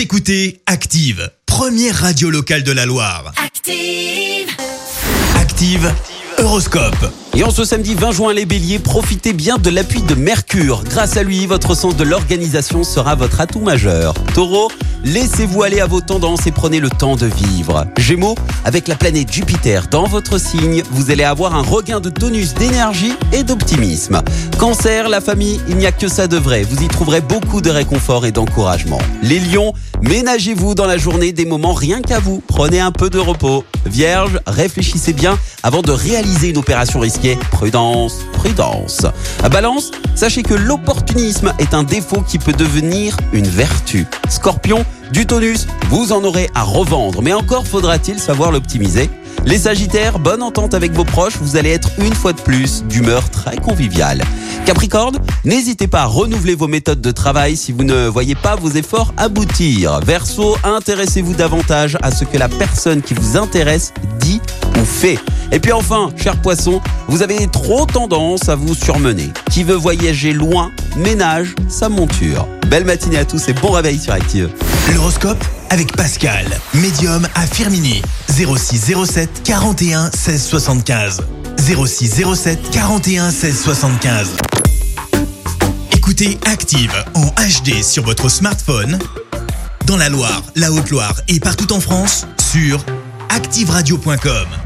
Vous écoutez Active, première radio locale de la Loire. Active. Active, Horoscope. Et en ce samedi 20 juin, les béliers, profitez bien de l'appui de Mercure. Grâce à lui, votre sens de l'organisation sera votre atout majeur. Taureau, laissez-vous aller à vos tendances et prenez le temps de vivre. Gémeaux, avec la planète Jupiter dans votre signe, vous allez avoir un regain de tonus, d'énergie et d'optimisme. Cancer, la famille, il n'y a que ça de vrai. Vous y trouverez beaucoup de réconfort et d'encouragement. Les lions, ménagez-vous dans la journée des moments rien qu'à vous. Prenez un peu de repos. Vierge, réfléchissez bien avant de réaliser une opération risquée. Prudence, prudence. Balance, sachez que l'opportunisme est un défaut qui peut devenir une vertu. Scorpion, du tonus, vous en aurez à revendre, mais encore faudra-t-il savoir l'optimiser. Les Sagittaires, bonne entente avec vos proches, vous allez être une fois de plus d'humeur très conviviale. Capricorne, n'hésitez pas à renouveler vos méthodes de travail si vous ne voyez pas vos efforts aboutir. Verseau, intéressez-vous davantage à ce que la personne qui vous intéresse dit ou fait. Et puis enfin, cher poisson, vous avez trop tendance à vous surmener. Qui veut voyager loin, ménage sa monture. Belle matinée à tous et bon réveil sur Active. L'horoscope avec Pascal, médium à Firmini. 06 07 41 16 75. 06 07 41 16 75. Écoutez Active en HD sur votre smartphone, dans la Loire, la Haute-Loire et partout en France, sur activeradio.com.